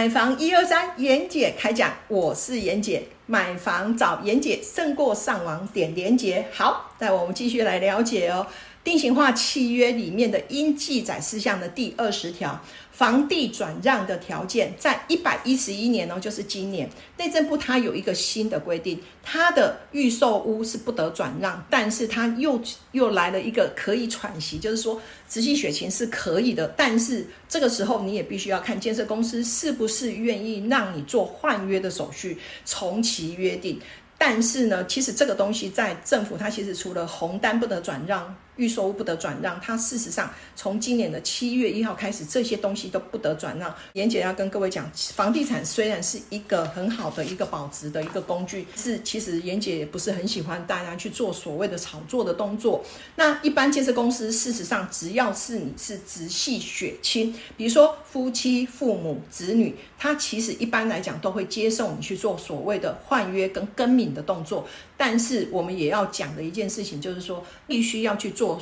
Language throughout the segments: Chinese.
买房一二三，严姐开讲，我是严姐。买房找严姐胜过上网点连接。好，那我们继续来了解哦。定型化契约里面的应记载事项的第二十条，房地转让的条件，在一百一十一年哦，就是今年，内政部它有一个新的规定，它的预售屋是不得转让，但是它又又来了一个可以喘息，就是说直系血亲是可以的，但是这个时候你也必须要看建设公司是不是愿意让你做换约的手续，重启约定。但是呢，其实这个东西在政府，它其实除了红单不得转让。预售屋不得转让，它事实上从今年的七月一号开始，这些东西都不得转让。严姐要跟各位讲，房地产虽然是一个很好的一个保值的一个工具，是其实严姐也不是很喜欢大家去做所谓的炒作的动作。那一般建设公司，事实上只要是你是直系血亲，比如说夫妻、父母、子女，他其实一般来讲都会接受你去做所谓的换约跟更名的动作。但是我们也要讲的一件事情，就是说必须要去做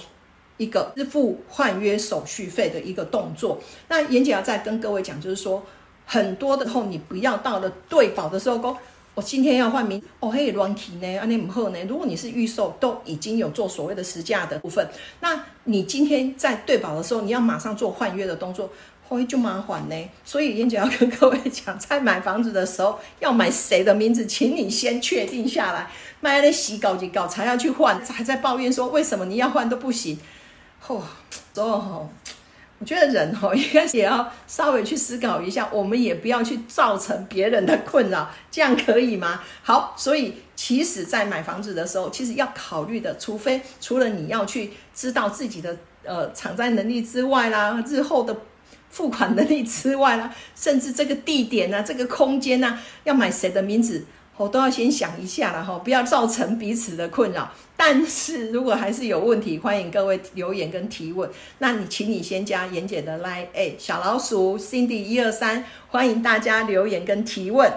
一个支付换约手续费的一个动作。那严姐要再跟各位讲，就是说很多的候，你不要到了对保的时候，我今天要换名，哦嘿乱提呢，安尼唔好呢。如果你是预售，都已经有做所谓的实价的部分，那你今天在对保的时候，你要马上做换约的动作。会就麻烦呢，所以燕姐要跟各位讲，在买房子的时候要买谁的名字，请你先确定下来，买了洗稿就搞才要去换，还在抱怨说为什么你要换都不行。嚯，哦，我觉得人哦，应该也要稍微去思考一下，我们也不要去造成别人的困扰，这样可以吗？好，所以其实，在买房子的时候，其实要考虑的，除非除了你要去知道自己的呃偿债能力之外啦，日后的。付款能力之外啦，甚至这个地点呢，这个空间呢，要买谁的名字，我都要先想一下了哈，不要造成彼此的困扰。但是如果还是有问题，欢迎各位留言跟提问。那你请你先加妍姐的 line，哎，小老鼠 Cindy 一二三，欢迎大家留言跟提问。